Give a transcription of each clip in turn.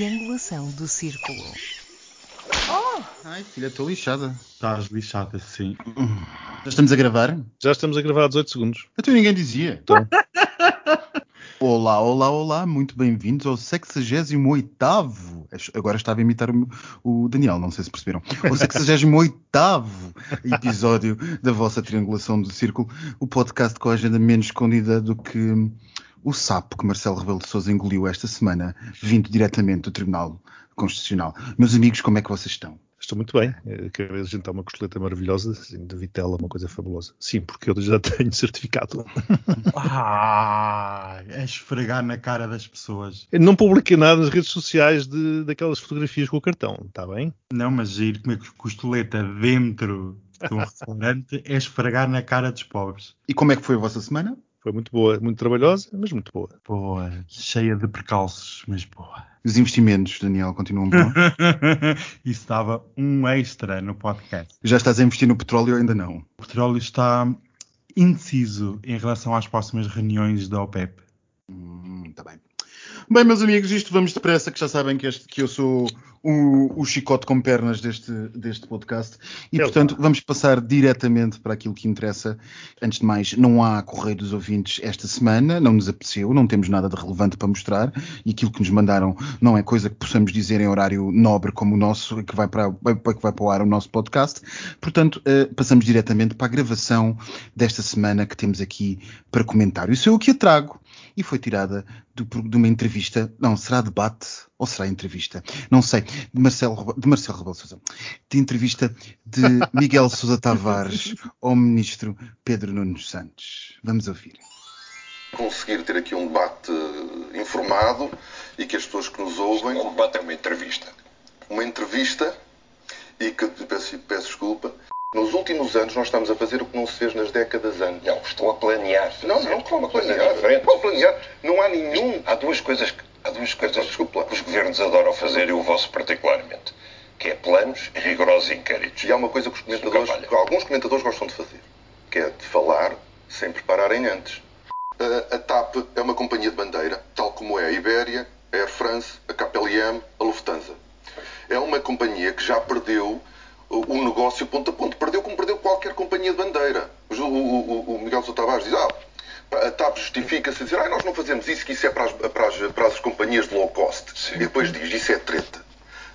triangulação do círculo. Ai, filha, estou lixada. Estás lixada, sim. Já estamos a gravar? Já estamos a gravar há 18 segundos. Até ninguém dizia. Então. Olá, olá, olá, muito bem-vindos ao 68 Agora estava a imitar o, o Daniel, não sei se perceberam. O 68 episódio da vossa triangulação do círculo, o podcast com a agenda menos escondida do que o sapo que Marcelo Rebelo de Sousa engoliu esta semana, vindo diretamente do Tribunal Constitucional. Meus amigos, como é que vocês estão? Estou muito bem. Acabei de jantar uma costeleta maravilhosa, assim, de vitela, uma coisa fabulosa. Sim, porque eu já tenho certificado. Ah, é esfregar na cara das pessoas. Eu não publiquei nada nas redes sociais de, daquelas fotografias com o cartão, está bem? Não, mas ir comer costeleta dentro de um restaurante é esfregar na cara dos pobres. E como é que foi a vossa semana? Foi muito boa, muito trabalhosa, mas muito boa. Boa, cheia de precalços, mas boa. Os investimentos, Daniel, continuam bons? Isso dava um extra no podcast. Já estás a investir no petróleo ou ainda não? O petróleo está indeciso em relação às próximas reuniões da OPEP. Hum, tá bem. Bem, meus amigos, isto vamos depressa, que já sabem que, este, que eu sou o, o, chicote com pernas deste, deste podcast. E, é portanto, vamos passar diretamente para aquilo que interessa. Antes de mais, não há Correio dos Ouvintes esta semana, não nos apeteceu, não temos nada de relevante para mostrar. E aquilo que nos mandaram não é coisa que possamos dizer em horário nobre como o nosso, que vai para, que vai para o ar o nosso podcast. Portanto, uh, passamos diretamente para a gravação desta semana que temos aqui para comentar. Isso é o que a trago e foi tirada de uma entrevista, não, será debate ou será entrevista? Não sei, de Marcelo, de Marcelo Rebelo Sousa, de entrevista de Miguel Sousa Tavares ao ministro Pedro Nunes Santos. Vamos ouvir. Conseguir ter aqui um debate informado e que as pessoas que nos ouvem. Um debate é uma entrevista. Uma entrevista e que peço, peço desculpa nos últimos anos nós estamos a fazer o que não se fez nas décadas antes. Não, estão a planear. Não, não, como a planear? Como planear? Não há nenhum... Há duas coisas, que, há duas coisas que os governos adoram fazer e o vosso particularmente. Que é planos e rigorosos inquéritos. E há uma coisa que os comentadores, que alguns comentadores gostam de fazer. Que é de falar sem prepararem antes. A, a TAP é uma companhia de bandeira, tal como é a Ibéria, a Air France, a KPLM, a Lufthansa. É uma companhia que já perdeu o negócio ponto companhia de bandeira. O, o, o Miguel Sousa Tavares diz, ah, a TAP justifica-se a dizer, ah, nós não fazemos isso, que isso é para as, para as, para as companhias de low cost. Sim. E depois diz, isso é treta.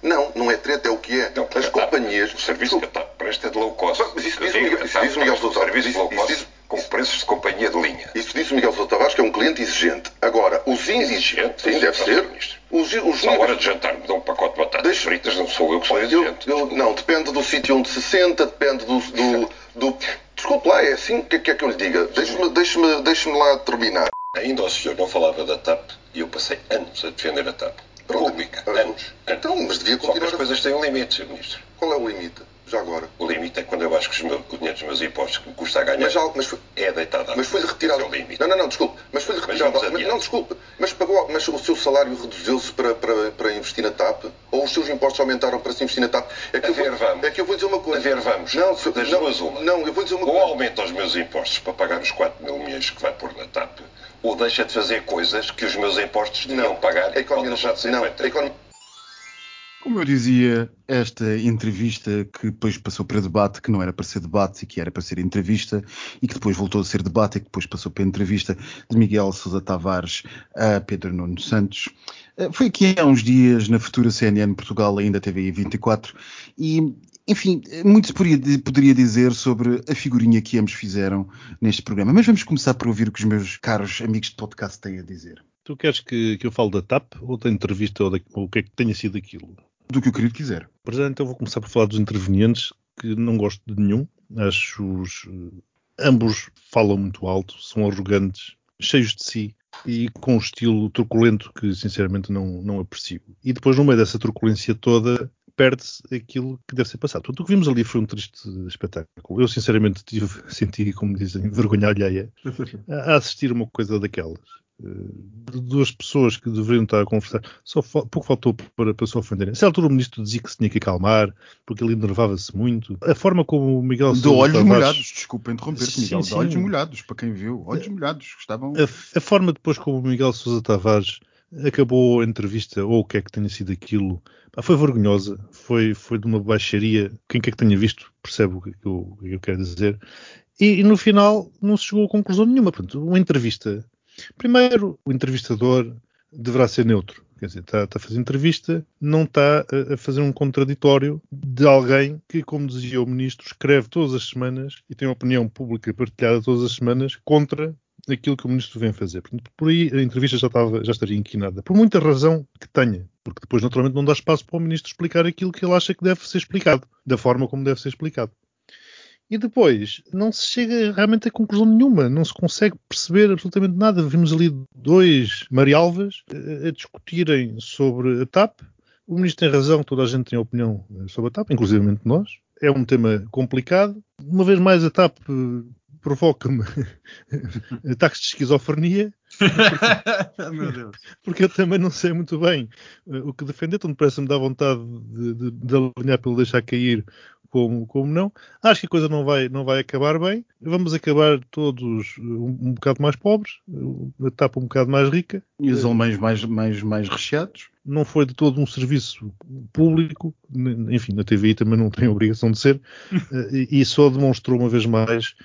Não, não é treta, é o que é. Não, as companhias... O serviço que a TAP presta é de low cost. Mas isso diz, isso o Miguel Sousa Tavares. Serviço de low cost com preços de companhia de linha. Isso diz o Miguel Sousa Tavares, que é um cliente exigente. Agora, os Exigente? Sim, deve ser. Os, os Só a hora de jantar me dão um pacote de batatas Deixa... fritas, não sou eu que sou exigente. Eu, não, depende do sítio onde se senta, depende do... do, do... Desculpe lá, é assim? O que, que é que eu lhe diga? Deixe-me deixe deixe lá terminar. Ainda o senhor não falava da TAP e eu passei anos a defender a TAP. Pública. Anos. Então, mas devia continuar... Só que as coisas têm um limite, Sr. Ministro. Qual é o limite? Já agora. O limite é quando eu acho que meus, o dinheiro dos meus impostos que me custa a ganhar mas, mas foi, é deitado Mas foi-lhe retirado. É o limite. Não, não, não, desculpe. Mas foi-lhe retirado. Mas, mas, não, desculpe. Mas, pagou, mas o seu salário reduziu-se para, para, para investir na TAP? Ou os seus impostos aumentaram para se investir na TAP? É que, a ver, vou, vamos. é que eu vou dizer uma coisa. A ver, vamos. Não, se, das não, duas uma. Não, eu vou dizer uma ou coisa. Ou aumenta os meus impostos para pagar os 4 mil milhões que vai pôr na TAP, ou deixa de fazer coisas que os meus impostos deviam pagar a economia não pode não. A economia como eu dizia, esta entrevista que depois passou para debate, que não era para ser debate e que era para ser entrevista, e que depois voltou a ser debate e que depois passou para entrevista de Miguel Sousa Tavares a Pedro Nuno Santos, eh, foi aqui há uns dias na futura CNN Portugal, ainda TVI 24, e enfim, muito se poderia dizer sobre a figurinha que ambos fizeram neste programa. Mas vamos começar por ouvir o que os meus caros amigos de podcast têm a dizer. Tu queres que, que eu fale da TAP ou da entrevista ou, da, ou o que é que tenha sido aquilo? Do que o querido quiser. Para já, então, vou começar por falar dos intervenientes, que não gosto de nenhum. Acho os. Ambos falam muito alto, são arrogantes, cheios de si e com um estilo truculento que, sinceramente, não, não aprecio. E depois, no meio dessa truculência toda, perde-se aquilo que deve ser passado. Tudo o que vimos ali foi um triste espetáculo. Eu, sinceramente, tive, senti, como dizem, vergonha alheia a assistir a uma coisa daquelas de duas pessoas que deveriam estar a conversar, só pouco faltou para, para se ofenderem. A altura o ministro dizia que se tinha que acalmar, porque ele enervava-se muito. A forma como o Miguel De olhos Tavares... molhados, desculpa interromper-te, Miguel, sim, de olhos molhados, para quem viu, olhos molhados, estavam... A, a, forma depois como o Miguel Sousa Tavares acabou a entrevista, ou o que é que tenha sido aquilo, foi vergonhosa, foi, foi de uma baixaria. Quem quer que tenha visto percebe o que, eu, o que eu quero dizer. E, e, no final não se chegou a conclusão nenhuma. Portanto, uma entrevista. Primeiro, o entrevistador deverá ser neutro. Quer dizer, está, está a fazer entrevista, não está a, a, fazer um contraditório de alguém que, como dizia o ministro, escreve todas as semanas e tem uma opinião pública partilhada todas as semanas contra aquilo que o ministro vem fazer. Portanto, por aí a entrevista já, estava, já estaria inquinada. Por muita razão que tenha. Porque depois, naturalmente, não dá espaço para o ministro explicar aquilo que ele acha que deve ser explicado. Da forma como deve ser explicado. E depois, não se chega realmente a conclusão nenhuma. Não se consegue perceber absolutamente nada. Vimos ali dois Marialvas a, a discutirem sobre a TAP. O ministro tem razão, toda a gente tem opinião sobre a TAP, inclusive nós. É um tema complicado. Uma vez mais, a TAP provoca-me ataques de esquizofrenia. Porque, porque eu também não sei muito bem uh, o que defender, então parece-me dar vontade de, de, de alinhar pelo deixar cair como, como não. Acho que a coisa não vai, não vai acabar bem. Vamos acabar todos um, um bocado mais pobres, a etapa um bocado mais rica. E os alemães mais, mais, mais recheados não foi de todo um serviço público, enfim, na TVI também não tem obrigação de ser, uh, e só demonstrou uma vez mais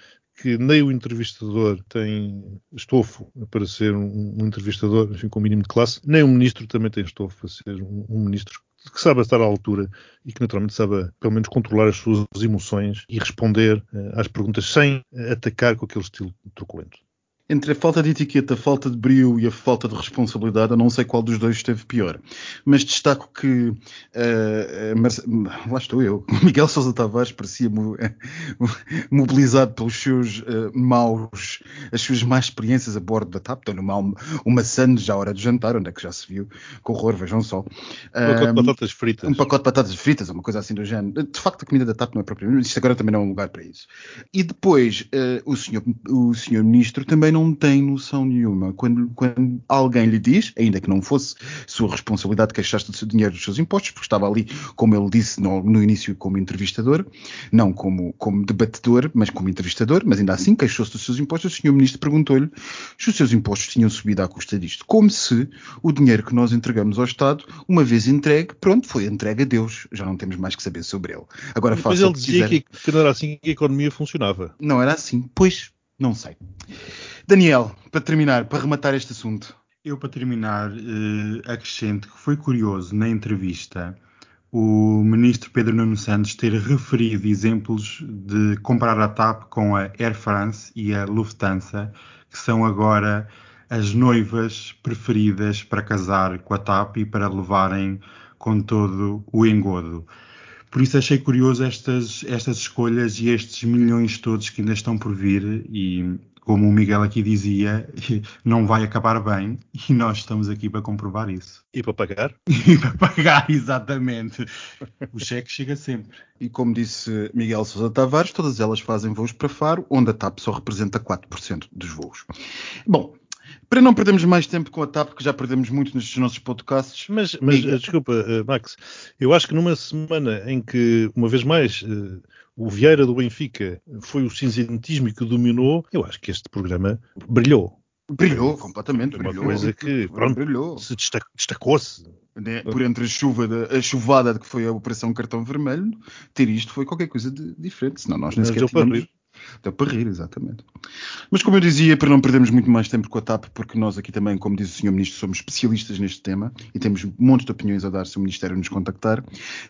que nem o entrevistador tem estofo para ser um, um entrevistador enfim, com mínimo de classe, nem o ministro também tem estofo para ser um, um ministro que sabe estar à altura e que naturalmente sabe pelo menos controlar as suas emoções e responder uh, às perguntas sem atacar com aquele estilo truculento entre a falta de etiqueta, a falta de brio e a falta de responsabilidade, eu não sei qual dos dois esteve pior. Mas destaco que, uh, lá estou eu, Miguel Sousa Tavares parecia mo mobilizado pelos seus uh, maus, as suas más experiências a bordo da TAP. Estou mal uma sandes já à hora de jantar, onde é que já se viu, com horror, vejam só. Um pacote de batatas fritas. Um pacote de batatas fritas, uma coisa assim do género. De facto, a comida da TAP não é propriamente, isto agora também não é um lugar para isso. E depois, uh, o, senhor, o senhor ministro também não não tem noção nenhuma. Quando, quando alguém lhe diz, ainda que não fosse sua responsabilidade queixar-se do seu dinheiro dos seus impostos, porque estava ali, como ele disse no, no início, como entrevistador, não como, como debatedor, mas como entrevistador, mas ainda assim queixou-se dos seus impostos, o senhor ministro perguntou-lhe se os seus impostos tinham subido à custa disto. Como se o dinheiro que nós entregamos ao Estado, uma vez entregue, pronto, foi entregue a Deus. Já não temos mais que saber sobre ele. Agora faça ele dizia que, que não era assim que a economia funcionava. Não era assim. Pois, não sei. Daniel, para terminar, para rematar este assunto. Eu, para terminar, uh, acrescento que foi curioso na entrevista o ministro Pedro Nuno Santos ter referido exemplos de comparar a TAP com a Air France e a Lufthansa, que são agora as noivas preferidas para casar com a TAP e para levarem com todo o engodo. Por isso achei curioso estas, estas escolhas e estes milhões todos que ainda estão por vir e como o Miguel aqui dizia, não vai acabar bem e nós estamos aqui para comprovar isso. E para pagar? E para pagar, exatamente. O cheque chega sempre. E como disse Miguel Sousa Tavares, todas elas fazem voos para Faro, onde a TAP só representa 4% dos voos. Bom, para não perdermos mais tempo com a TAP, que já perdemos muito nestes nossos podcasts. Mas, mas desculpa, eh, Max, eu acho que numa semana em que, uma vez mais, eh, o Vieira do Benfica foi o cinzentismo que dominou, eu acho que este programa brilhou. Brilhou completamente. Uma brilhou. coisa que pronto, brilhou. se destacou-se. Né? Por entre a chuva, da, a chuvada que foi a Operação Cartão Vermelho, ter isto foi qualquer coisa de diferente. Senão nós nem sequer tínhamos... Deu para rir, exatamente. Mas como eu dizia, para não perdermos muito mais tempo com a TAP, porque nós aqui também, como diz o Sr. Ministro, somos especialistas neste tema e temos um monte de opiniões a dar se o Ministério nos contactar,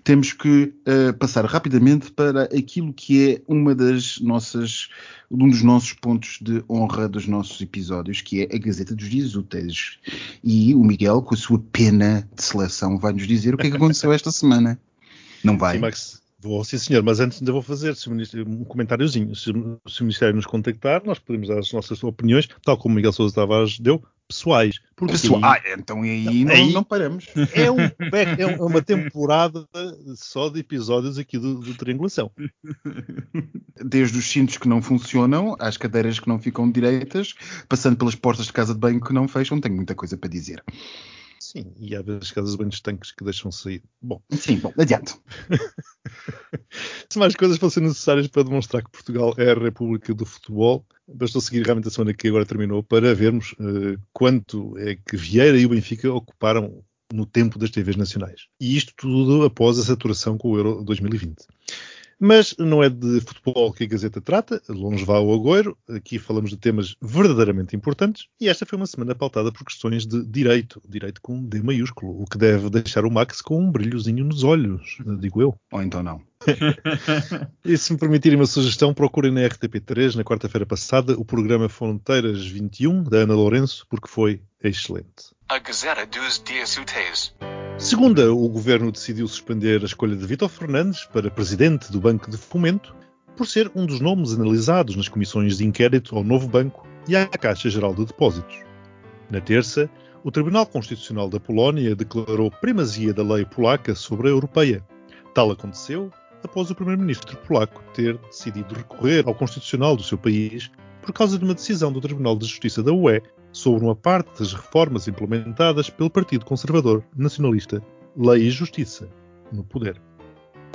temos que uh, passar rapidamente para aquilo que é uma das nossas, um dos nossos pontos de honra dos nossos episódios, que é a Gazeta dos Dias Úteis. E o Miguel, com a sua pena de seleção, vai nos dizer o que é que aconteceu esta semana. Não vai? Sim, Max. Vou, sim, senhor, mas antes ainda vou fazer um comentáriozinho. Se, se, o Ministério nos contactar, nós podemos dar as nossas opiniões, tal como Miguel Sousa Tavares deu, pessoais. Porque Pessoal, aí, ah, então aí não, aí não paramos. É, um, é uma temporada só de episódios aqui do, do Triangulação. Desde os cintos que não funcionam, às cadeiras que não ficam direitas, passando pelas portas de casa de banho que não fecham, tenho muita coisa para dizer. Sim, e há vezes casas bem tanques que deixam sair. Bom. Sim, bom, adiante. se mais coisas fossem necessárias para demonstrar que Portugal é a República do Futebol, bastou seguir realmente a semana que agora terminou para vermos uh, quanto é que Vieira e o Benfica ocuparam no tempo das TVs nacionais. E isto tudo após a saturação com o Euro 2020. Mas não é de futebol que a Gazeta trata, longe vá o agoiro. Aqui falamos de temas verdadeiramente importantes e esta foi uma semana pautada por questões de direito, direito com D maiúsculo, o que deve deixar o Max com um brilhozinho nos olhos, digo eu. Ou então não. e se me permitirem uma sugestão, procurem na RTP3, na quarta-feira passada, o programa Fronteiras 21, da Ana Lourenço, porque foi excelente. A Gazeta dos Dias Úteis. Segunda, o governo decidiu suspender a escolha de Vítor Fernandes para presidente do Banco de Fomento por ser um dos nomes analisados nas comissões de inquérito ao novo banco e à Caixa Geral de Depósitos. Na terça, o Tribunal Constitucional da Polónia declarou primazia da lei polaca sobre a europeia. Tal aconteceu após o primeiro-ministro polaco ter decidido recorrer ao Constitucional do seu país por causa de uma decisão do Tribunal de Justiça da UE sobre uma parte das reformas implementadas pelo Partido Conservador Nacionalista Lei e Justiça no poder.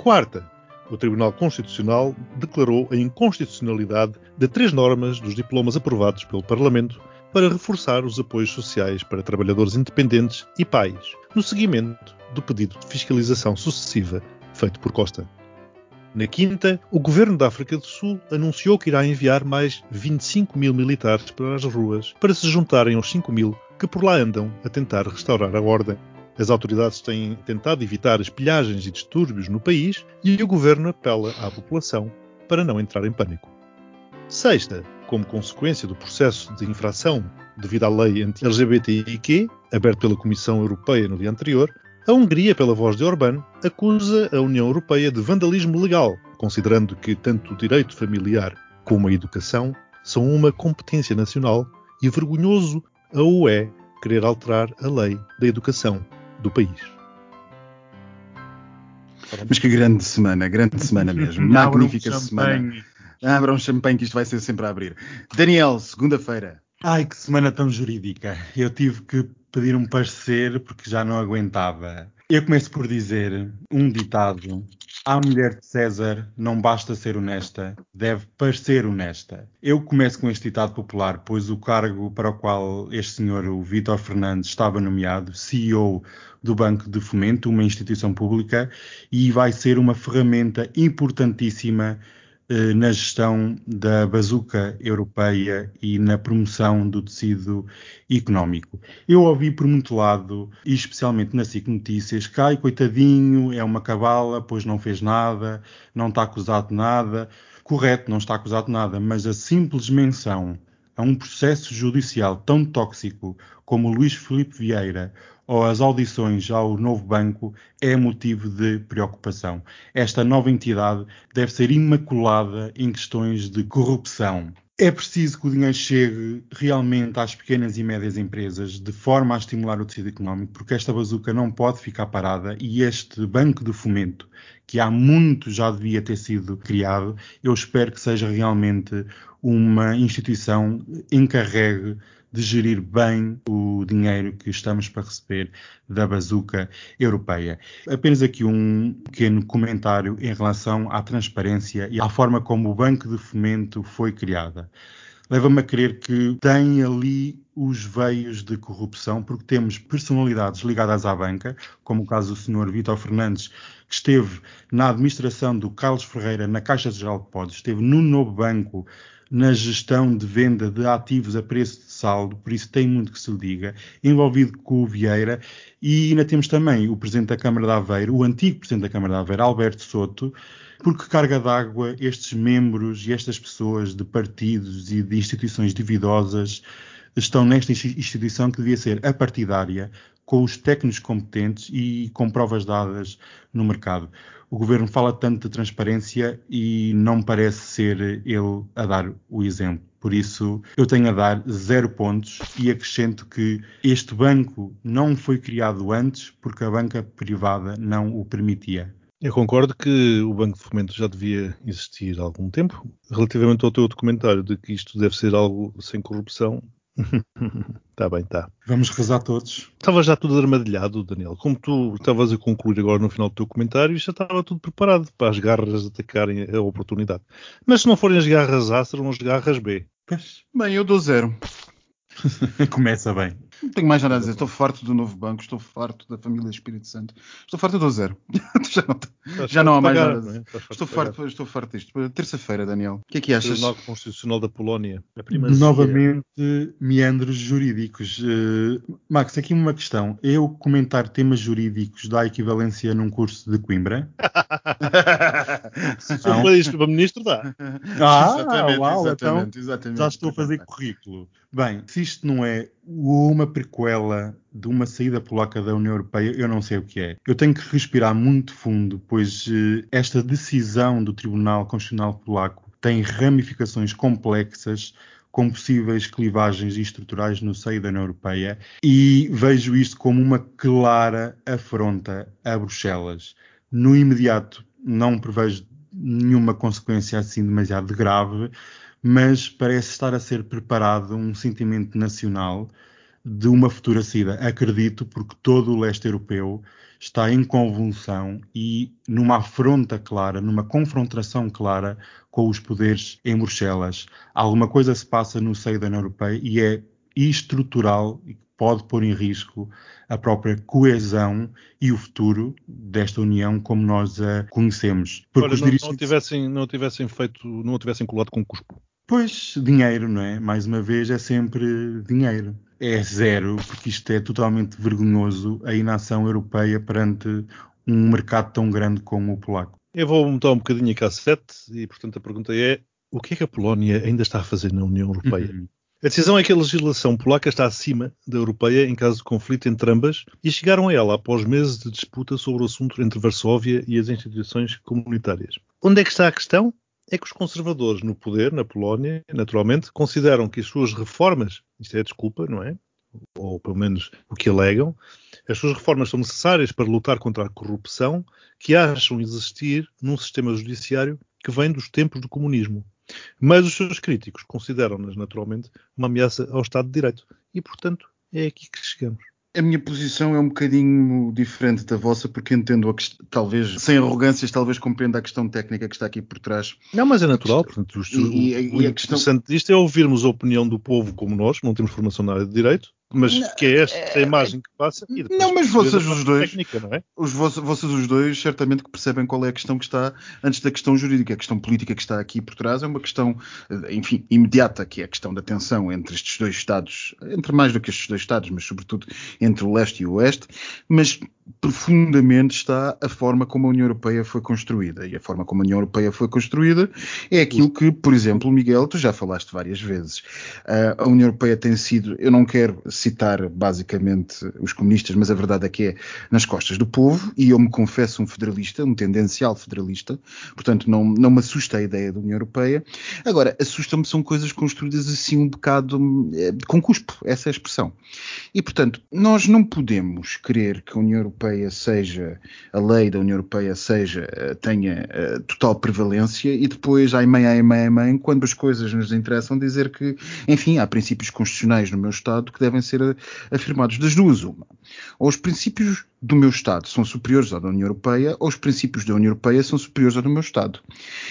Quarta, o Tribunal Constitucional declarou a inconstitucionalidade de três normas dos diplomas aprovados pelo Parlamento para reforçar os apoios sociais para trabalhadores independentes e pais, no seguimento do pedido de fiscalização sucessiva feito por Costa. Na quinta, o governo da África do Sul anunciou que irá enviar mais 25 mil militares para as ruas para se juntarem aos 5 mil que por lá andam a tentar restaurar a ordem. As autoridades têm tentado evitar as pilhagens e distúrbios no país e o governo apela à população para não entrar em pânico. Sexta, como consequência do processo de infração devido à lei anti-LGBTIQ, aberto pela Comissão Europeia no dia anterior, a Hungria, pela voz de Orbán, acusa a União Europeia de vandalismo legal, considerando que tanto o direito familiar como a educação são uma competência nacional e vergonhoso a UE querer alterar a lei da educação do país. Mas que grande semana, grande semana mesmo. Magnífica semana. Abra um champanhe que isto vai ser sempre a abrir. Daniel, segunda-feira. Ai, que semana tão jurídica. Eu tive que pedir um parecer porque já não aguentava. Eu começo por dizer um ditado: À mulher de César não basta ser honesta, deve parecer honesta. Eu começo com este ditado popular, pois o cargo para o qual este senhor, o Vítor Fernandes, estava nomeado, CEO do Banco de Fomento, uma instituição pública, e vai ser uma ferramenta importantíssima na gestão da bazuca europeia e na promoção do tecido económico. Eu ouvi por muito lado, e especialmente na SIC Notícias, que ai, coitadinho, é uma cabala, pois não fez nada, não está acusado de nada. Correto, não está acusado de nada, mas a simples menção a um processo judicial tão tóxico como o Luís Filipe Vieira ou as audições ao novo banco é motivo de preocupação. Esta nova entidade deve ser imaculada em questões de corrupção. É preciso que o dinheiro chegue realmente às pequenas e médias empresas de forma a estimular o tecido económico, porque esta bazuca não pode ficar parada e este banco de fomento, que há muito já devia ter sido criado, eu espero que seja realmente uma instituição encarregue de gerir bem o dinheiro que estamos para receber da bazuca europeia. Apenas aqui um pequeno comentário em relação à transparência e à forma como o Banco de Fomento foi criada. Leva-me a crer que tem ali os veios de corrupção, porque temos personalidades ligadas à banca, como o caso do Sr. Vítor Fernandes, que esteve na administração do Carlos Ferreira na Caixa Geral de Depósitos, esteve no novo banco na gestão de venda de ativos a preço de saldo, por isso tem muito que se lhe diga, envolvido com o Vieira, e ainda temos também o Presidente da Câmara de Aveiro, o antigo Presidente da Câmara de Aveiro, Alberto Soto, porque carga d'água estes membros e estas pessoas de partidos e de instituições duvidosas estão nesta instituição que devia ser apartidária, com os técnicos competentes e com provas dadas no mercado o governo fala tanto de transparência e não parece ser ele a dar o exemplo. Por isso, eu tenho a dar zero pontos e acrescento que este banco não foi criado antes porque a banca privada não o permitia. Eu concordo que o Banco de Fomento já devia existir há algum tempo. Relativamente ao teu documentário de que isto deve ser algo sem corrupção, Está bem, está. Vamos rezar todos. Estava já tudo armadilhado, Daniel. Como tu estavas a concluir agora no final do teu comentário, já estava tudo preparado para as garras atacarem a oportunidade. Mas se não forem as garras A, serão as garras B. Pois. Bem, eu dou zero. Começa bem. Não tenho mais nada a dizer. Estou farto do novo banco, estou farto da família Espírito Santo. Estou farto, eu dou zero. já não, já não há mais nada a dizer. É? Estou, farto, estou farto disto. Terça-feira, Daniel. O que é que achas? Tribunal Constitucional da Polónia. Novamente, meandros jurídicos. Uh, Max, aqui uma questão. Eu comentar temas jurídicos dá equivalência num curso de Coimbra? Se for para isto para ministro, dá. Ah, exatamente, uau, exatamente, então exatamente, já estou a fazer currículo. Bem, se isto não é uma prequela de uma saída polaca da União Europeia, eu não sei o que é. Eu tenho que respirar muito fundo, pois eh, esta decisão do Tribunal Constitucional Polaco tem ramificações complexas com possíveis clivagens estruturais no seio da União Europeia e vejo isto como uma clara afronta a Bruxelas. No imediato, não prevejo nenhuma consequência assim demasiado grave, mas parece estar a ser preparado um sentimento nacional de uma futura saída. Acredito, porque todo o leste europeu está em convulsão e numa afronta clara, numa confrontação clara com os poderes em Bruxelas. Alguma coisa se passa no seio da União Europeia e é estrutural e pode pôr em risco a própria coesão e o futuro desta União como nós a conhecemos. Porque Olha, os dirigentes... não, tivessem, não tivessem feito, não tivessem colado com cuspo. Pois, dinheiro, não é? Mais uma vez, é sempre dinheiro. É zero, porque isto é totalmente vergonhoso, a inação europeia perante um mercado tão grande como o polaco. Eu vou montar um bocadinho a K7 e, portanto, a pergunta é: o que é que a Polónia ainda está a fazer na União Europeia? Uhum. A decisão é que a legislação polaca está acima da europeia em caso de conflito entre ambas e chegaram a ela após meses de disputa sobre o assunto entre Varsóvia e as instituições comunitárias. Onde é que está a questão? É que os conservadores no poder, na Polónia, naturalmente, consideram que as suas reformas, isto é desculpa, não é? Ou pelo menos o que alegam, as suas reformas são necessárias para lutar contra a corrupção que acham existir num sistema judiciário que vem dos tempos do comunismo. Mas os seus críticos consideram-nas, naturalmente, uma ameaça ao Estado de Direito. E, portanto, é aqui que chegamos. A minha posição é um bocadinho diferente da vossa, porque entendo, a talvez, sem arrogâncias, talvez compreenda a questão técnica que está aqui por trás. Não, mas é natural. Portanto, o, e, e, o, e a interessante questão... disto é ouvirmos a opinião do povo como nós, não temos formação na área de Direito, mas não, que é esta é, a imagem que passa. Não, mas vocês os dois, técnica, não é? os, vocês os dois, certamente que percebem qual é a questão que está antes da questão jurídica. A questão política que está aqui por trás é uma questão, enfim, imediata, que é a questão da tensão entre estes dois Estados, entre mais do que estes dois Estados, mas sobretudo entre o leste e o oeste. Mas profundamente está a forma como a União Europeia foi construída. E a forma como a União Europeia foi construída é aquilo que, por exemplo, Miguel, tu já falaste várias vezes. Uh, a União Europeia tem sido, eu não quero citar basicamente os comunistas, mas a verdade é que é nas costas do povo, e eu me confesso um federalista, um tendencial federalista, portanto não, não me assusta a ideia da União Europeia. Agora, assusta-me são coisas construídas assim um bocado eh, com cuspo, essa é a expressão. E, portanto, nós não podemos querer que a União Europeia seja, a lei da União Europeia seja, eh, tenha uh, total prevalência e depois, ai mãe, ai mãe, ai mãe, quando as coisas nos interessam, dizer que, enfim, há princípios constitucionais no meu Estado que devem ser afirmados das duas uma. Ou os princípios do meu Estado são superiores à da União Europeia, ou os princípios da União Europeia são superiores ao do meu Estado.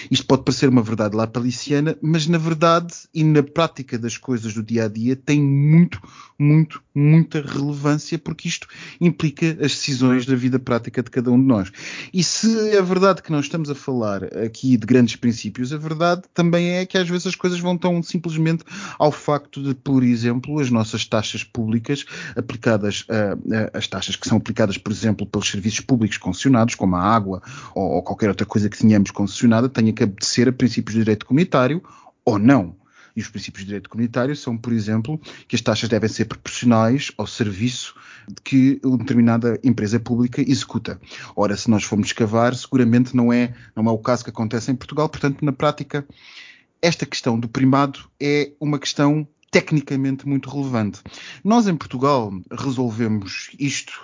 Isto pode parecer uma verdade lapaliciana, mas na verdade e na prática das coisas do dia a dia tem muito, muito, muita relevância, porque isto implica as decisões da vida prática de cada um de nós. E se é verdade que nós estamos a falar aqui de grandes princípios, a verdade também é que às vezes as coisas vão tão simplesmente ao facto de, por exemplo, as nossas taxas públicas aplicadas, as taxas que são aplicadas por exemplo, pelos serviços públicos concessionados, como a água ou, ou qualquer outra coisa que tenhamos concessionada, tenha que obedecer a princípios de direito comunitário ou não. E os princípios de direito comunitário são, por exemplo, que as taxas devem ser proporcionais ao serviço que uma determinada empresa pública executa. Ora, se nós formos escavar, seguramente não é, não é o caso que acontece em Portugal, portanto, na prática, esta questão do primado é uma questão tecnicamente muito relevante. Nós em Portugal resolvemos isto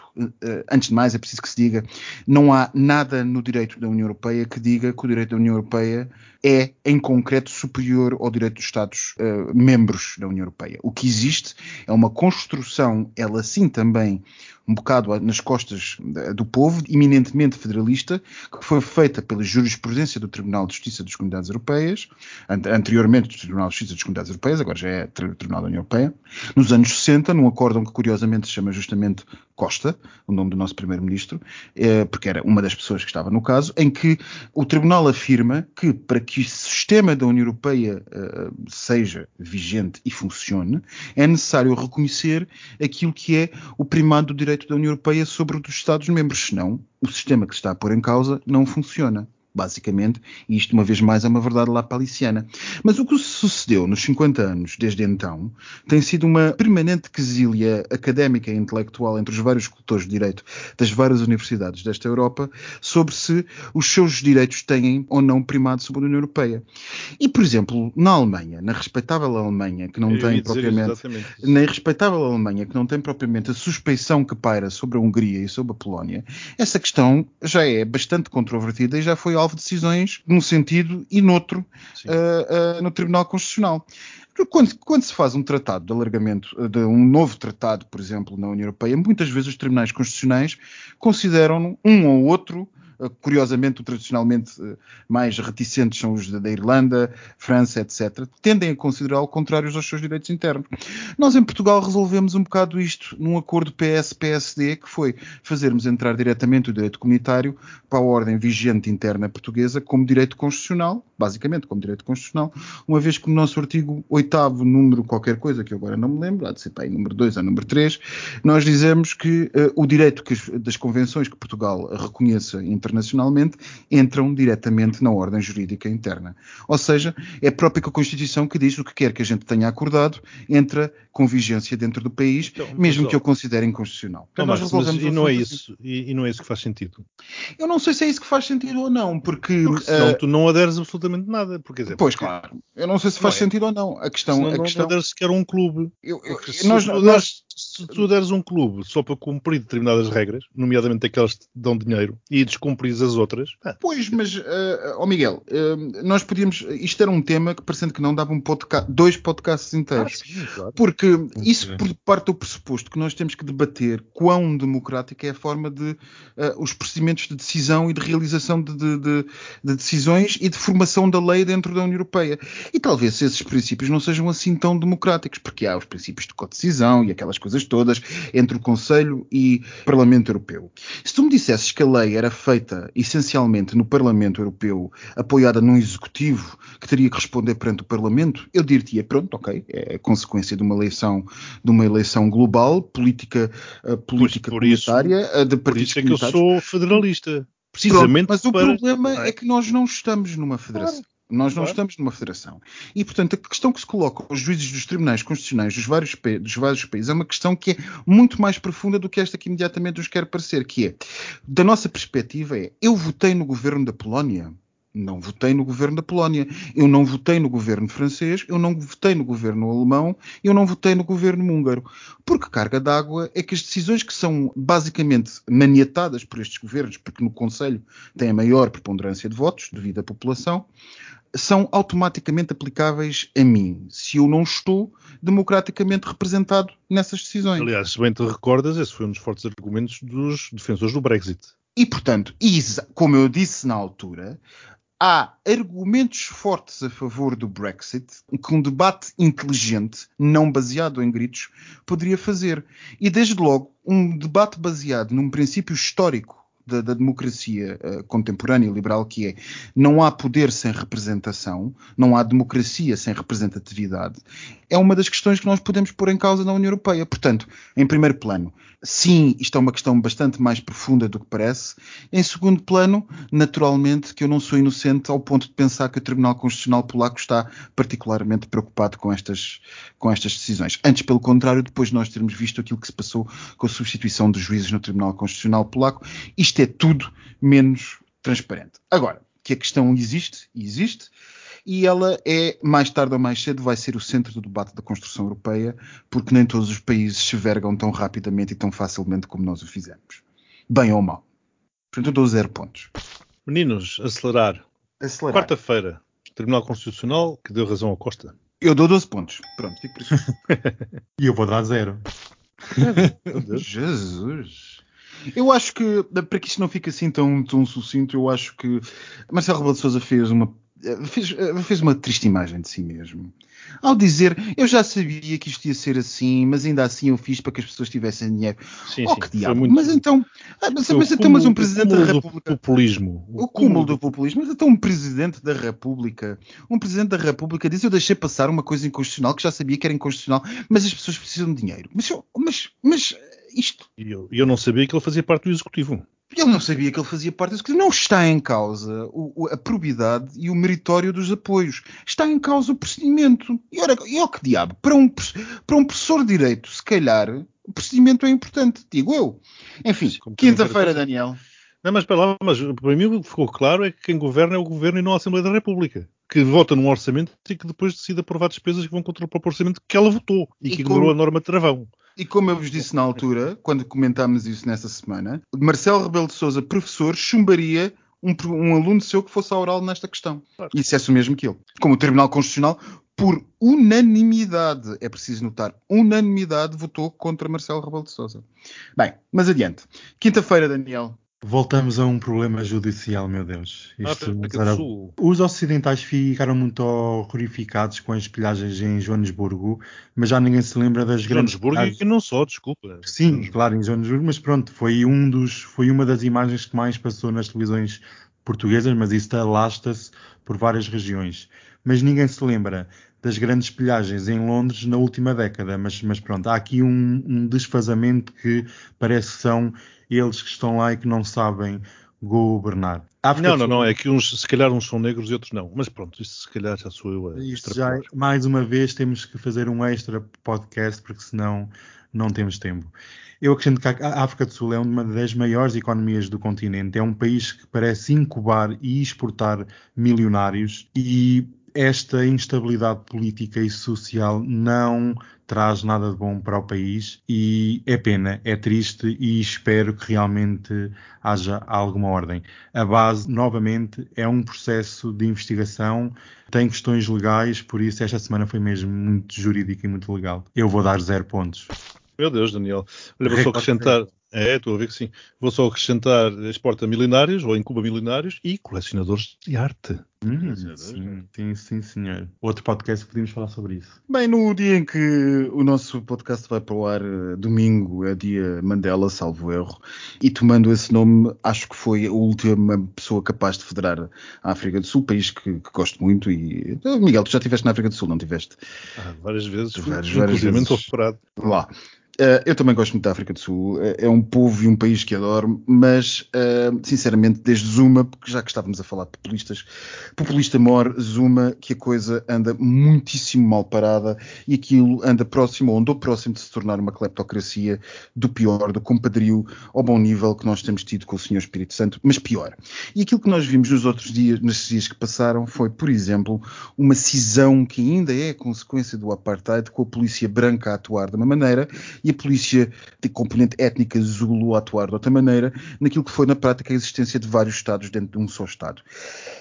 antes de mais, é preciso que se diga, não há nada no direito da União Europeia que diga que o direito da União Europeia é, em concreto, superior ao direito dos Estados uh, membros da União Europeia. O que existe é uma construção, ela sim também um bocado nas costas do povo, eminentemente federalista, que foi feita pela jurisprudência do Tribunal de Justiça das Comunidades Europeias, anteriormente do Tribunal de Justiça das Comunidades Europeias, agora já é Tribunal da União Europeia, nos anos 60, num acórdão que curiosamente se chama justamente Costa, o nome do nosso primeiro-ministro, eh, porque era uma das pessoas que estava no caso, em que o Tribunal afirma que para que o sistema da União Europeia eh, seja vigente e funcione, é necessário reconhecer aquilo que é o primado do direito da União Europeia sobre o dos Estados-membros, senão o sistema que se está a pôr em causa não funciona basicamente, e isto uma vez mais é uma verdade lá paliciana. Mas o que sucedeu nos 50 anos desde então tem sido uma permanente quesilha académica e intelectual entre os vários cultores de direito das várias universidades desta Europa sobre se os seus direitos têm ou não primado sobre a União Europeia. E, por exemplo, na Alemanha, na respeitável Alemanha, que não Eu tem propriamente, na respeitável Alemanha, que não tem propriamente a suspeição que paira sobre a Hungria e sobre a Polónia, essa questão já é bastante controvertida e já foi alvo de decisões num sentido e noutro uh, uh, no Tribunal Constitucional. Quando, quando, se faz um tratado de alargamento, de um novo tratado, por exemplo, na União Europeia, muitas vezes os tribunais constitucionais consideram um ou outro curiosamente, tradicionalmente eh, mais reticentes são os da Irlanda, França, etc., tendem a considerá-lo contrários aos seus direitos internos. Nós, em Portugal, resolvemos um bocado isto num acordo PS-PSD, que foi fazermos entrar diretamente o direito comunitário para a ordem vigente interna portuguesa como direito constitucional, basicamente como direito constitucional, uma vez que no nosso artigo 8 número qualquer coisa, que eu agora não me lembro, há de ser para aí número 2 ou número 3, nós dizemos que uh, o direito que, das convenções que Portugal reconheça internacionalmente entram diretamente na ordem jurídica interna. Ou seja, é a própria Constituição que diz o que quer que a gente tenha acordado entra com vigência dentro do país, então, mesmo que eu considere inconstitucional. Então, mas, mas, e, não é isso, e, e, não é isso que faz sentido? Eu não sei se é isso que faz sentido ou não, porque... porque senão uh, tu não aderes absolutamente nada. Porque, dizer, pois, porque, claro. Eu não sei se faz é. sentido ou não. A questão... Senão a não questão... aderes sequer a um clube. Eu, eu, nós, nós, se tu deres um clube só para cumprir determinadas regras, nomeadamente aquelas que dão dinheiro, e as outras. Ah. Pois, mas, uh, oh Miguel, uh, nós podíamos. Isto era um tema que, parecendo que não, dava um podcast, dois podcasts inteiros. Ah, sim, claro. Porque isso por parte do pressuposto que nós temos que debater quão democrática é a forma de. Uh, os procedimentos de decisão e de realização de, de, de, de, decisões e de formação da lei dentro da União Europeia. E talvez esses princípios não sejam assim tão democráticos, porque há os princípios de co-decisão e aquelas coisas todas entre o Conselho e o Parlamento Europeu. Se tu me dissesses que a lei era feita essencialmente no Parlamento Europeu, apoiada num executivo que teria que responder perante o Parlamento, eu diria, pronto, ok, é consequência de uma eleição, de uma eleição global, política, uh, política por comunitária, isso, uh, de partidos por isso é que eu sou federalista. Precisamente Pronto, mas o problema é que nós não estamos numa federação. Claro. Nós não claro. estamos numa federação. E, portanto, a questão que se coloca aos juízes dos tribunais constitucionais dos vários, dos vários países é uma questão que é muito mais profunda do que esta que imediatamente nos quer parecer, que é, da nossa perspectiva, é, eu votei no governo da Polónia, não votei no governo da Polónia, eu não votei no governo francês, eu não votei no governo alemão, eu não votei no governo húngaro. Porque carga d'água é que as decisões que são basicamente maniatadas por estes governos, porque no Conselho tem a maior preponderância de votos devido à população, são automaticamente aplicáveis a mim, se eu não estou democraticamente representado nessas decisões. Aliás, se bem te recordas, esse foi um dos fortes argumentos dos defensores do Brexit. E, portanto, como eu disse na altura, há argumentos fortes a favor do Brexit que um debate inteligente, não baseado em gritos, poderia fazer. E, desde logo, um debate baseado num princípio histórico da, da democracia uh, contemporânea e liberal, que é não há poder sem representação, não há democracia sem representatividade, é uma das questões que nós podemos pôr em causa na União Europeia. Portanto, em primeiro plano, sim, isto é uma questão bastante mais profunda do que parece. Em segundo plano, naturalmente, que eu não sou inocente ao ponto de pensar que o Tribunal Constitucional Polaco está particularmente preocupado com estas, com estas decisões. Antes, pelo contrário, depois de nós termos visto aquilo que se passou com a substituição dos juízes no Tribunal Constitucional Polaco, é tudo menos transparente. Agora, que a questão existe, existe, e ela é, mais tarde ou mais cedo, vai ser o centro do debate da construção europeia, porque nem todos os países se vergam tão rapidamente e tão facilmente como nós o fizemos. Bem ou mal. Portanto, eu dou zero pontos. Meninos, acelerar. Acelerar. Quarta-feira, Tribunal Constitucional que deu razão ao Costa. Eu dou 12 pontos. Pronto, fico por isso. E eu vou dar zero. Meu Deus. Jesus. Eu acho que, para que isto não fique assim tão, tão sucinto, eu acho que Marcelo Rebelo de Sousa fez uma, fez, fez uma triste imagem de si mesmo. Ao dizer, eu já sabia que isto ia ser assim, mas ainda assim eu fiz para que as pessoas tivessem dinheiro. Sim, oh, sim. que diabo. muito- Mas então, ah, mas, o mas então, mas um presidente o da do República. populismo. O cúmulo do populismo. Mas então um presidente da República, um presidente da República diz eu deixei passar uma coisa inconstitucional que já sabia que era inconstitucional, mas as pessoas precisam de dinheiro. Mas, eu- mas, mas isto, E eu, e eu não sabia que ele fazia parte do Executivo. Ele não sabia que ele fazia parte disso. Não está em causa o- a probidade e o meritório dos apoios. Está em causa o procedimento. E ora, e ó que diabo, para um, para um professor de direito, se calhar, o procedimento é importante, digo eu. Enfim, Como quinta-feira. Daniel. Não, mas para lá, mas para mim o que ficou claro é que quem governa é o governo e não a Assembleia da República. Que vota num orçamento e que depois decide aprovar despesas que vão contra o próprio orçamento que ela votou e, E que como- ignorou a norma de travão. E como eu vos disse na altura, quando comentámos isso nessa semana, Marcelo Rebelo de Sousa, professor, chumbaria um, um aluno seu que fosse à oral nesta questão. Claro. E dissesse o mesmo que ele. Como o Tribunal Constitucional, por unanimidade, é preciso notar, unanimidade votou contra Marcelo Rebelo de Sousa. Bem, mas adiante. Quinta-feira, Daniel. Voltamos a um problema judicial, meu Deus. Isto do era- Sul. Os ocidentais ficaram muito horrificados com as pilhagens em Joanesburgo, mas já ninguém se lembra das grandes Joanesburgo pilhagens. e não só, desculpa. Sim, claro, em Joanesburgo, mas pronto, foi, um dos, foi uma das imagens que mais passou nas televisões portuguesas, mas isso alasta-se por várias regiões. Mas ninguém se lembra das grandes pilhagens em Londres na última década, mas, mas pronto, há aqui um, um desfazamento que parece que são eles que estão lá e que não sabem governar. África Não, não, não. É que uns, se calhar uns são negros e outros não. Mas pronto, isso se calhar já sou eu a Isto já, extrapolar. mais uma vez, temos que fazer um extra podcast, porque senão não temos tempo. Eu acrescento que a África do Sul é uma das maiores economias do continente. É um país que parece incubar e exportar milionários e esta instabilidade política e social não traz nada de bom para o país e é pena, é triste e espero que realmente haja alguma ordem. A base, novamente, é um processo de investigação, tem questões legais, por isso esta semana foi mesmo muito jurídica e muito legal. Eu vou dar zero pontos. Meu Deus, Daniel. Olha, vou só acrescentar. É, estou a ver que sim. Vou só acrescentar exporta milionários ou incuba milionários e colecionadores de arte. Hum, Sim, sim, senhor. Outro podcast podíamos falar sobre isso. Bem, no dia em que o nosso podcast vai para o ar, eh, domingo, é dia Mandela, salvo erro, e tomando esse nome, acho que foi a última pessoa capaz de federar a África do Sul, país que, que gosto muito. E Eh, Miguel, tu já estiveste na África do Sul, não tiveste? Ah, várias vezes. Várias, Inclusive, várias vezes. estou reparado. lá. Eh, eu também gosto muito da África do Sul. Eh, é um povo e um país que adoro, mas, eh, sinceramente, desde Zuma, porque já que estávamos a falar de populistas, populista mor, Zuma, que a coisa anda muitíssimo mal parada e aquilo anda próximo, ou andou próximo de se tornar uma cleptocracia do pior, do compadrio ao bom nível que nós temos tido com o Senhor Espírito Santo, mas pior. E aquilo que nós vimos nos outros dias, nesses dias que passaram, foi, por exemplo, uma cisão que ainda é consequência do apartheid, com a polícia branca a atuar de uma maneira e a polícia de componente étnica Zulu a atuar de outra maneira, naquilo que foi na prática a existência de vários Estados dentro de um só Estado.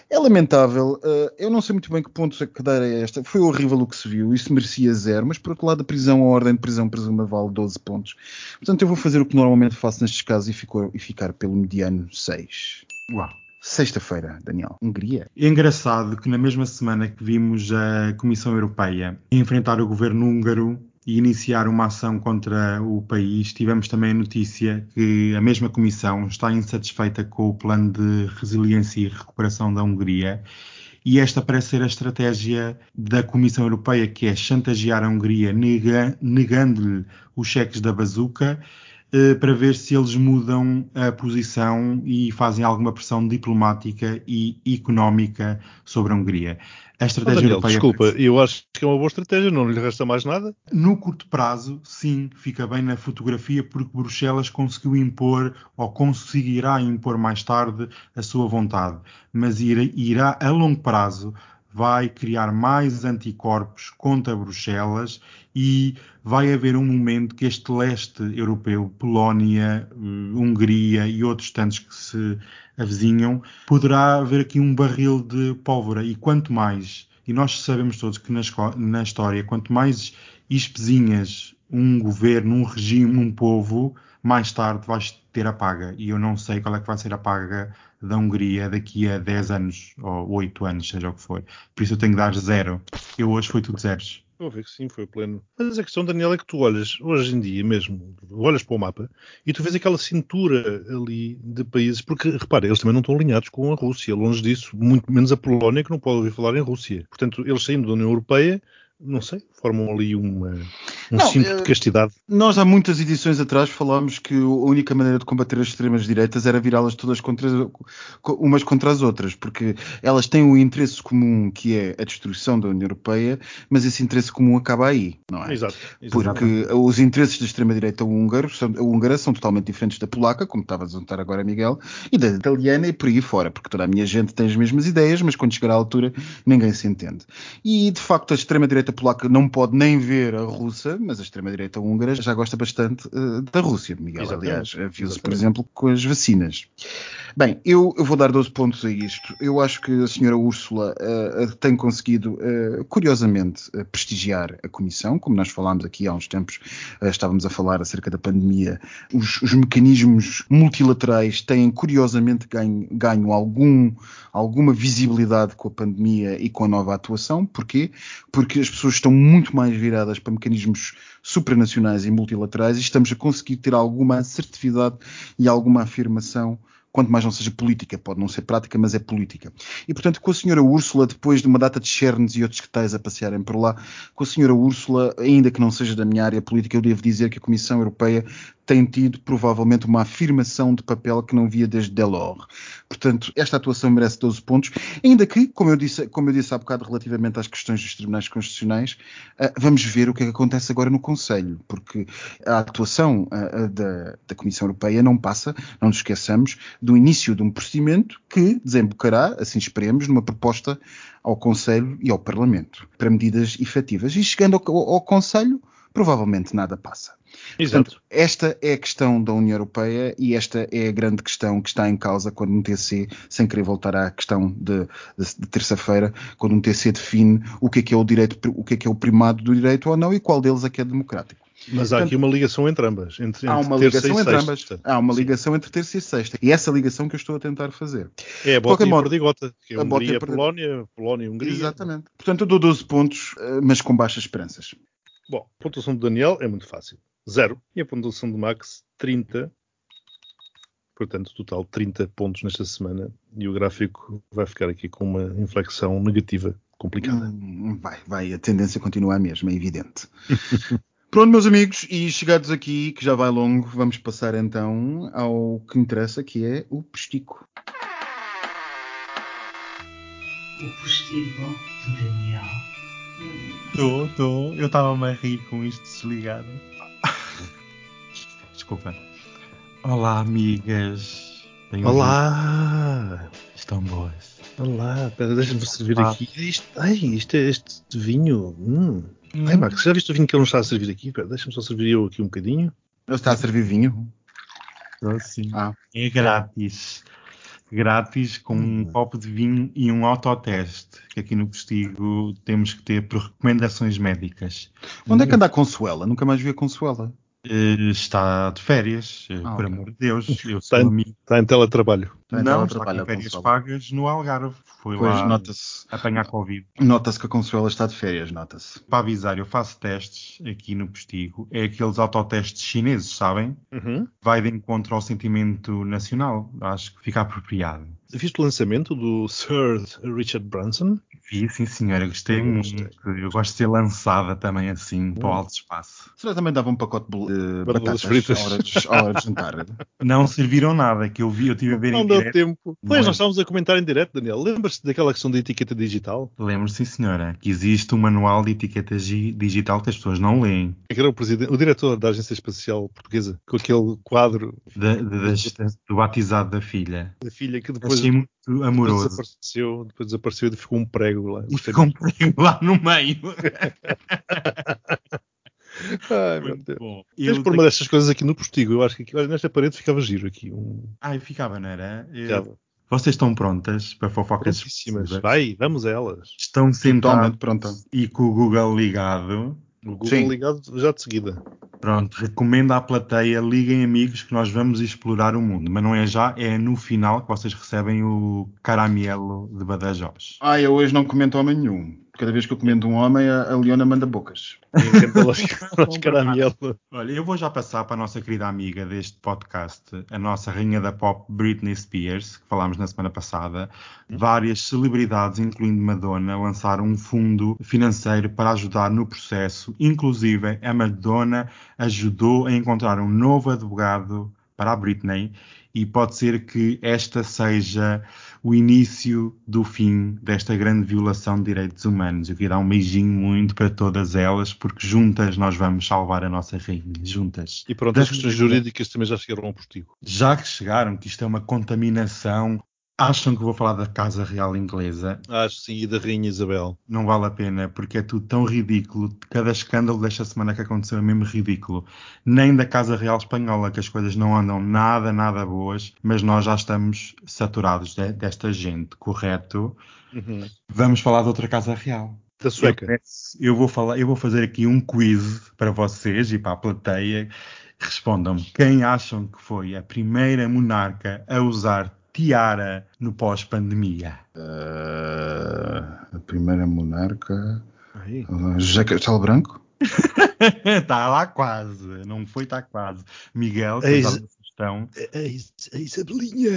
É lamentável, uh, eu não sei muito bem que ponto a cadeira é esta, foi horrível o que se viu, isso merecia zero, mas por outro lado a prisão, a ordem de prisão presuma vale 12 pontos. Portanto eu vou fazer o que normalmente faço nestes casos e, ficou, e ficar pelo mediano 6. Uau. Sexta-feira, Daniel. Hungria. É engraçado que na mesma semana que vimos a Comissão Europeia enfrentar o governo húngaro e iniciar uma ação contra o país, tivemos também a notícia que a mesma Comissão está insatisfeita com o plano de resiliência e recuperação da Hungria. E esta parece ser a estratégia da Comissão Europeia, que é chantagear a Hungria nega, negando-lhe os cheques da bazuca, eh, para ver se eles mudam a posição e fazem alguma pressão diplomática e económica sobre a Hungria. A estratégia Daniel, europeia. desculpa, eu acho que é uma boa estratégia, não lhe resta mais nada. No curto prazo, sim, fica bem na fotografia porque Bruxelas conseguiu impor ou conseguirá impor mais tarde a sua vontade, mas irá, irá a longo prazo vai criar mais anticorpos contra Bruxelas e vai haver um momento que este leste europeu, Polónia, eh, Hungria e outros tantos que se avizinham, poderá haver aqui um barril de pólvora e quanto mais, e nós sabemos todos que na, na história, quanto mais espezinhas um governo, um regime, um povo, mais tarde vais ter a paga. E eu não sei qual é que vai ser a paga da Hungria daqui a 10 anos, ou 8 anos, seja o que for. Por isso eu tenho que dar zero. Eu hoje foi tudo zeros. Vou ver que sim, foi pleno. Mas a questão, Daniel, é que tu olhas, hoje em dia mesmo, olhas para o mapa e tu vês aquela cintura ali de países, porque, repara, eles também não estão alinhados com a Rússia, longe disso, muito menos a Polónia, que não pode ouvir falar em Rússia. Portanto, eles saindo da União Europeia, não sei, formam ali uma, um não, cinto de eh, castidade. Nós há muitas edições atrás falámos que a única maneira de combater as extremas direitas era virá-las todas contra, umas contra as outras, porque elas têm um interesse comum que é a destruição da União Europeia, mas esse interesse comum acaba aí, não é? Exato. Porque os interesses da extrema-direita húngara são, húngara são totalmente diferentes da polaca, como estava a notar agora Miguel, e da italiana e por aí fora, porque toda a minha gente tem as mesmas ideias, mas quando chegar à altura ninguém se entende. E de facto a extrema-direita direita polaca não pode nem ver a russa, mas a extrema-direita húngara já gosta bastante uh, da Rússia, Miguel. Exatamente. Aliás, viu-se, por exemplo, com as vacinas. Bem, eu, eu, vou dar 12 pontos a isto. Eu acho que a senhora Úrsula uh, tem conseguido, uh, curiosamente, uh, prestigiar a Comissão, como nós falámos aqui há uns tempos, estávamos a falar acerca da pandemia. Os, os mecanismos multilaterais têm, curiosamente, ganho, ganho algum, alguma visibilidade com a pandemia e com a nova atuação. Porquê? Porque as pessoas estão muito mais viradas para mecanismos supranacionais e multilaterais e estamos a conseguir ter alguma assertividade e alguma afirmação quanto mais não seja política, pode não ser prática, mas é política. E portanto, com a senhora Úrsula, depois de uma data de Chernes e outros que tais a passearem por lá, com a senhora Úrsula, ainda que não seja da minha área política, eu devo dizer que a Comissão Europeia tem tido provavelmente uma afirmação de papel que não via desde Delors. Portanto, esta atuação merece 12 pontos, ainda que, como eu disse, como eu disse há bocado relativamente às questões dos tribunais constitucionais, uh, vamos ver o que é que acontece agora no Conselho, porque a atuação uh, da, da, Comissão Europeia não passa, não nos esqueçamos, do início de um procedimento que desembocará, assim esperemos, numa proposta ao Conselho e ao Parlamento para medidas efetivas. E chegando ao, ao Conselho, provavelmente nada passa. Exato. Portanto, esta é a questão da União Europeia e esta é a grande questão que está em causa quando um TC, sem querer voltar à questão de, de, de terça-feira, quando um TC define o que é que é o direito, o que é que é o primado do direito ou não e qual deles é que é democrático. Mas há Portanto, aqui uma ligação entre ambas. Entre, há uma ligação entre ambas. Há uma ligação Sim. entre terça e sexta. E essa ligação que eu estou a tentar fazer. É a bota e a perdigota. Que é a Hungria, a Polónia, Polónia e Hungria. Exatamente. Portanto, eu dou 12 pontos, eh, mas com baixas esperanças. Bom, a pontuação do Daniel é muito fácil. Zero. E a pontuação do Max, 30. Portanto, total 30 pontos nesta semana. E o gráfico vai ficar aqui com uma inflexão negativa complicada. Hum, vai, vai. A tendência continua a mesma, é evidente. Pronto, meus amigos, e chegados aqui, que já vai longo, vamos passar então ao que interessa, que é o postigo. O postigo do Daniel. Estou, estou. Eu estava-me a rir com isto desligado. Desculpa. Olá, amigas. Tenho Olá! Ouvido. Estão boas. Olá, deixa-me servir ah. aqui. Isto, ai, isto é este vinho. Hum. Hum. Ai, Max, já viste o vinho que ele não está a servir aqui? Deixa-me só servir eu aqui um bocadinho. Ele está a servir vinho? Sim. Ah. É grátis grátis com um hum. copo de vinho e um autoteste, que aqui no Postigo temos que ter por recomendações médicas. Onde é que anda a Consuela? Nunca mais vi a Consuela. Uh, está de férias, eh, ah, por okay. amor de Deus. Eu está, em, está em teletrabalho. Está em não, está com férias pagas no Algarve. Foi pois, lá nota-se, apanhar Covid. Nota-se que a Consuela está de férias, nota-se. Para avisar, eu faço testes aqui no Postigo. É aqueles autotestes chineses, sabem? Uhum. Vai de encontro ao sentimento nacional. Acho que fica apropriado. Viste o lançamento do Sir Richard Branson? Vi, sim senhora, gostei muito. Eu gosto de ser lançada também assim para o alto espaço. Será também dava um pacote de batatas fritas à hora, de, à hora de jantar? não serviram nada, que eu vi, eu tive a ver não em deu direto. tempo. Pois, nós estávamos a comentar em direto, Daniel. Lembras-te daquela questão da etiqueta digital? Lembro, sim senhora, que existe um manual de etiqueta digital que as pessoas não leem. É que era o, presidente, o diretor da Agência Espacial Portuguesa, com aquele quadro... Da, do batizado da filha. Da filha, que depois... Achei, muito amoroso. Depois desapareceu, depois desapareceu e ficou um prego lá. E ficou um prego lá no meio. Ai, meu Deus. Bom, Tens pôr uma destas coisas aqui no postigo. Eu acho que aqui, olha, nesta parede ficava giro aqui. Um... Ai, ficava, não era? Eu- Ficava. Vocês estão prontas para fofocas Prontíssimas. exclusivas? Vai, vamos a elas. Estão pronta. e com o Google ligado. O Google Sim. ligado já de seguida. Pronto, recomendo à plateia, liguem amigos que nós vamos explorar o mundo. Mas não é já, é no final que vocês recebem o caramelo de Badajoz. Ah, eu hoje não comento homem nenhum. Cada vez que eu comento um homem, a, a Leona manda bocas. Olha, eu vou já passar para a nossa querida amiga deste podcast, a nossa rainha da pop Britney Spears, que falámos na semana passada. Várias celebridades, incluindo Madonna, lançaram um fundo financeiro para ajudar no processo. Inclusive, a Madonna ajudou a encontrar um novo advogado para a Britney e pode ser que esta seja o início do fim desta grande violação de direitos humanos. Eu queria dar um beijinho muito para todas elas, porque juntas nós vamos salvar a nossa rainha. Juntas. E pronto, as questões jurídicas também já chegaram ao postigo. Já que chegaram, que isto é uma contaminação, acham que vou falar da Casa Real Inglesa? Acho sim, e da Rainha Isabel. Não vale a pena, porque é tudo tão ridículo. Cada escândalo desta semana que aconteceu é mesmo ridículo. Nem da Casa Real Espanhola, que as coisas não andam nada, nada boas, mas nós já estamos saturados de- desta gente, correto? Uhum. Vamos falar de outra Casa Real. Da sueca. Eu, eu vou falar, eu vou fazer aqui um quiz para vocês e para a plateia. Respondam-me quem acham que foi a primeira monarca a usar tiara no pós-pandemia? Ah, a primeira monarca. Aí. José Castelo Branco? Está lá quase, não foi, está quase. Miguel, É sugestão? A, a Is- a Isabelinha.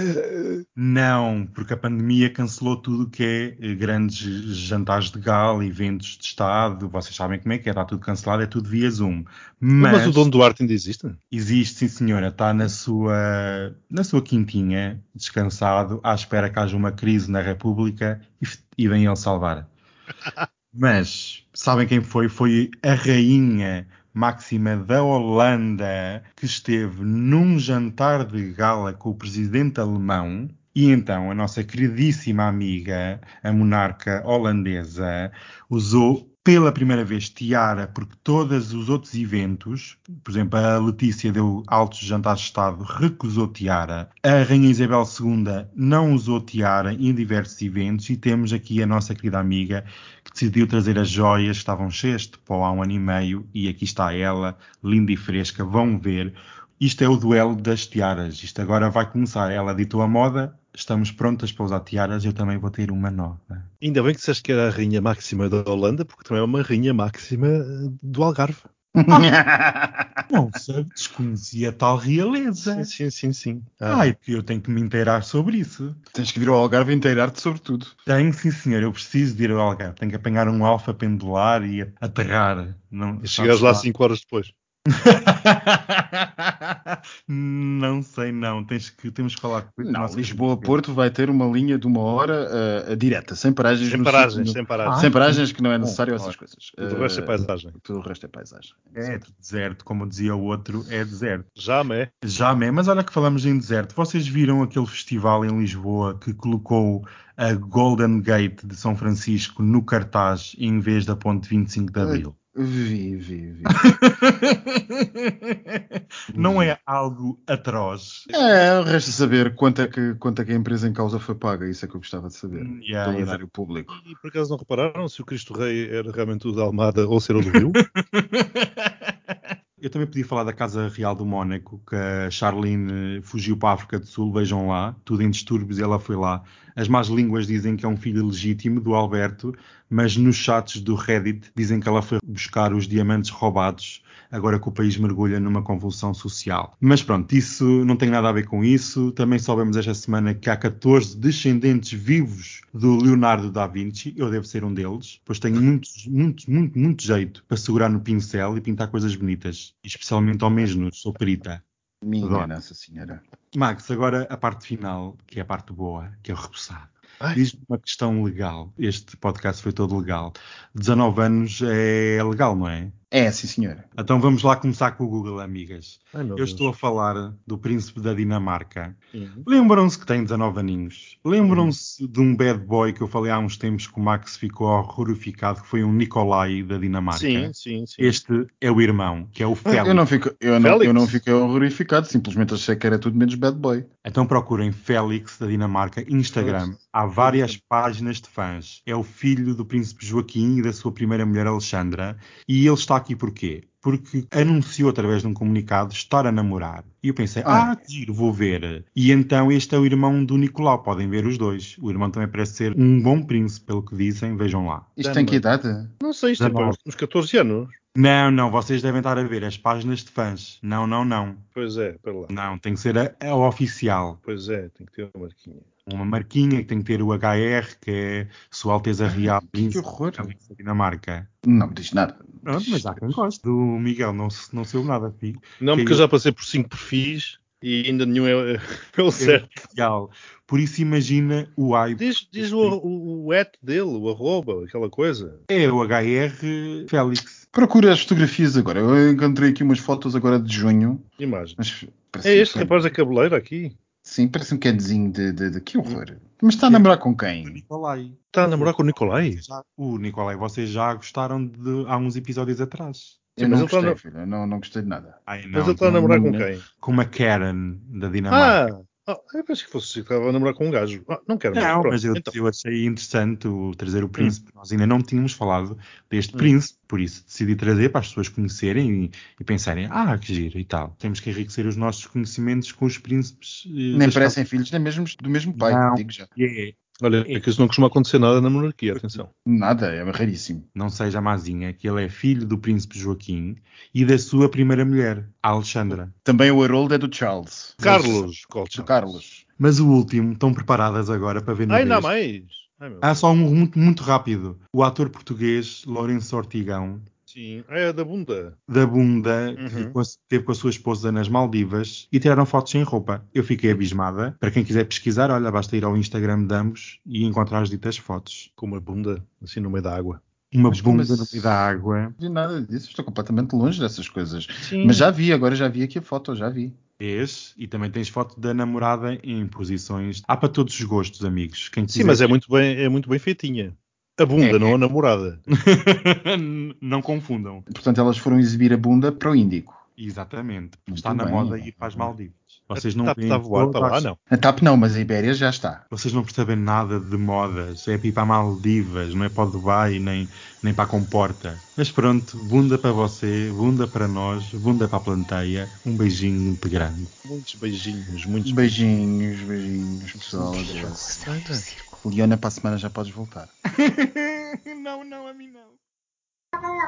Não, porque a pandemia cancelou tudo o que é eh, grandes jantares de gala, eventos de Estado. Vocês sabem como é que é, está tudo cancelado, é tudo via Zoom. Mas, Mas, o Dom Duarte ainda existe? existe, sim senhora, está na sua, na sua quintinha, descansado, à espera que haja uma crise na República e, e ele salvar. Mas, sabem quem foi? Foi a rainha máxima da Holanda que esteve num jantar de gala com o presidente alemão. E então a nossa queridíssima amiga, a monarca holandesa, usou pela primeira vez tiara, porque todos os outros eventos, por exemplo, a Letícia deu altos jantares de Estado, recusou tiara. A Rainha Isabel II não usou tiara em diversos eventos e temos aqui a nossa querida amiga decidiu trazer as joias que estavam cheias de pó há um ano e meio e aqui está ela, linda e fresca, vão ver. Isto é o duelo das tiaras. Isto agora vai começar. Ela ditou a moda, estamos prontas para usar tiaras, eu também vou ter uma nova. Ainda bem que disseste que era a Rainha Máxima da Holanda, porque também é uma Rainha Máxima do Algarve. Não sei, desconhecia tal realeza. Sim, sim, sim. sim. Ah, Ai, que eu tenho que me inteirar sobre isso. Tens que vir ao Algarve e inteirar-te sobre tudo. Tenho, sim, senhor. Eu preciso de ir ao Algarve. Tenho que apanhar um alfa pendular e aterrar. Não, e chegares lá 5 horas depois. não sei, não. Tens que, temos que falar com Não, Lisboa-Porto vai ter uma linha de uma hora ah, direta, sem paragens. Sem no paragens, sítio- sem paragens. sem paragens que não é necessário essas coisas. Tudo o resto é Ah, paisagem. Tudo o resto é paisagem. É deserto, como dizia o outro, é deserto. Já é. Já, me, mas olha que falamos em deserto. Vocês viram aquele festival em Lisboa que colocou a Golden Gate de São Francisco no cartaz em vez da ponte 25 de Abril? Vi, vi, vi. Não é algo atroz? É, resta saber quanto é, que, quanto é que a empresa em causa foi paga. Isso é que eu gostava de saber. Yeah, pelo yeah. público. E por acaso não repararam se o Cristo Rei era realmente o da Almada ou se era o do Rio? Eu também podia falar da Casa Real do Mónaco, que a Charlene fugiu para a África do Sul, vejam lá, tudo em distúrbios, ela foi lá. As más línguas dizem que é um filho legítimo do Alberto, mas nos chats do Reddit dizem que ela foi buscar os diamantes roubados, agora que o país mergulha numa convulsão social. Mas pronto, isso não tem nada a ver com isso. Também soubemos esta semana que há 14 descendentes vivos do Leonardo da Vinci, eu devo ser um deles, pois tenho muito, muito, muito, muito jeito para segurar no pincel e pintar coisas bonitas, especialmente ao mesmo, sou perita. Minha Adoro. Nossa Senhora. Max, agora a parte final, que é a parte boa, que é o repousado. Diz-me uma questão legal. Este podcast foi todo legal. 19 anos é legal, não é? É, sim, senhora. Então vamos lá começar com o Google, amigas. Ai, Eu Deus. estou a falar do príncipe da Dinamarca. Uhum. Lembram-se que tem 19 aninhos? Lembram-se de um bad boy que eu falei há uns tempos que o Max ficou horrorificado, que foi um Nicolai da Dinamarca? Sim, sim, sim. Este é o irmão, que é o Félix. Eu não, fico, eu, não, Félix? eu não fiquei horrorificado, simplesmente achei que era tudo menos bad boy. Então procurem Félix da Dinamarca, Instagram. Há várias páginas de fãs. É o filho do príncipe Joaquim e da sua primeira mulher Alexandra. E ele está aqui porquê? Porque anunciou através de um comunicado estar a namorar. E eu pensei, Ah. ah, giro, vou ver. E então este é o irmão do Nicolau, podem ver os dois. O irmão também parece ser um bom príncipe, pelo que dizem, vejam lá. Isto tem que idade? Não sei, isto é Dezenove. para uns 14 anos. Não, não, vocês devem estar a ver as páginas de fãs. Não, não, não. Pois é, para lá. Não, tem que ser a, a oficial. Pois é, tem que ter uma marquinha. Uma marquinha que tem que ter o HR, que é Sua Alteza Real que Príncipe horror. da Dinamarca. Não me diz nada. Pronto, mas há quem goste. Do Miguel não, não saiu nada, filho. Não, porque Caiu. eu já passei por 5 perfis e ainda nenhum é, é o certo. Oficial. Por isso imagina o hype. Diz, diz o, o, o at dele, o arroba, aquela coisa. É o HR Félix. Procura as fotografias agora. Eu encontrei aqui umas fotos agora de junho. Mas parece É este rapaz da cabeleira aqui. Sim, parece um cadezinho de, de, de... Que horror. Mas está a namorar com quem? Nicolai. Está a namorar com o Nicolai? O Nicolai, vocês já gostaram de há uns episódios atrás. Eu Sim, não está gostei, filho. Eu não, não gostei de nada. Ai, não, Mas ele está a namorar com não- quem? com uma Karen da Dinamarca. Ah! Ah, eu pensei que fosse que estava a namorar com um gajo. Ah, não quero mais. Não, Pronto, mas eu, então. eu achei interessante o, trazer o príncipe. Nós ainda não tínhamos falado deste Hum. príncipe, por isso decidi trazer para as pessoas conhecerem e, e pensarem, ah, que giro e tal. Temos que enriquecer os nossos conhecimentos com os príncipes. eh, Nem parecem filhos, nem mesmo do mesmo pai, Não. digo já. É, Olha, é que isso não costuma acontecer nada na monarquia, atenção. Nada, é raríssimo. não seja mazinha, que ele é filho do príncipe Joaquim e da sua primeira mulher, Alexandra. Também o Harold é do Charles. Carlos Do Colcha. Carlos. Mas o último, estão preparadas agora para ver no ainda mais. Ai, meu. Há só um muito, muito rápido. O ator português, Lourenço Ortigão, Sim. É da bunda. da bunda Uhum. que esteve com a sua esposa nas Maldivas e tiraram fotos sem roupa. Eu fiquei abismada. Para quem quiser pesquisar, olha, basta ir ao Instagram de ambos e encontrar as ditas fotos. Com uma bunda, assim no meio da água. Uma Mas bunda no meio da água. Não vi nada disso, estou completamente longe dessas coisas. Sim. Mas já vi, agora já vi aqui a foto, já vi. Vês? E também tens foto da namorada em posições. Há para todos os gostos, amigos. Quem Sim, mas é muito bem, é muito bem feitinha. A bunda, É. não a namorada. Não confundam. Portanto, elas foram exibir a bunda para o Índico. Exatamente. Muito Está na bem. moda ir para as Maldivas. Vocês não Está veem a voar para lá, não. A TAP não, mas a Ibéria já está. Vocês não percebem nada de modas. É para ir para Maldivas, não é para o Dubai, nem, nem para a Comporta. Mas pronto, bunda para você, bunda para nós, bunda para a planteia. Um beijinho muito grande. Muitos beijinhos, muitos Beijinhos, beijinhos, pessoal. Leona, para a semana já podes voltar. não, não, a mim não. Bye.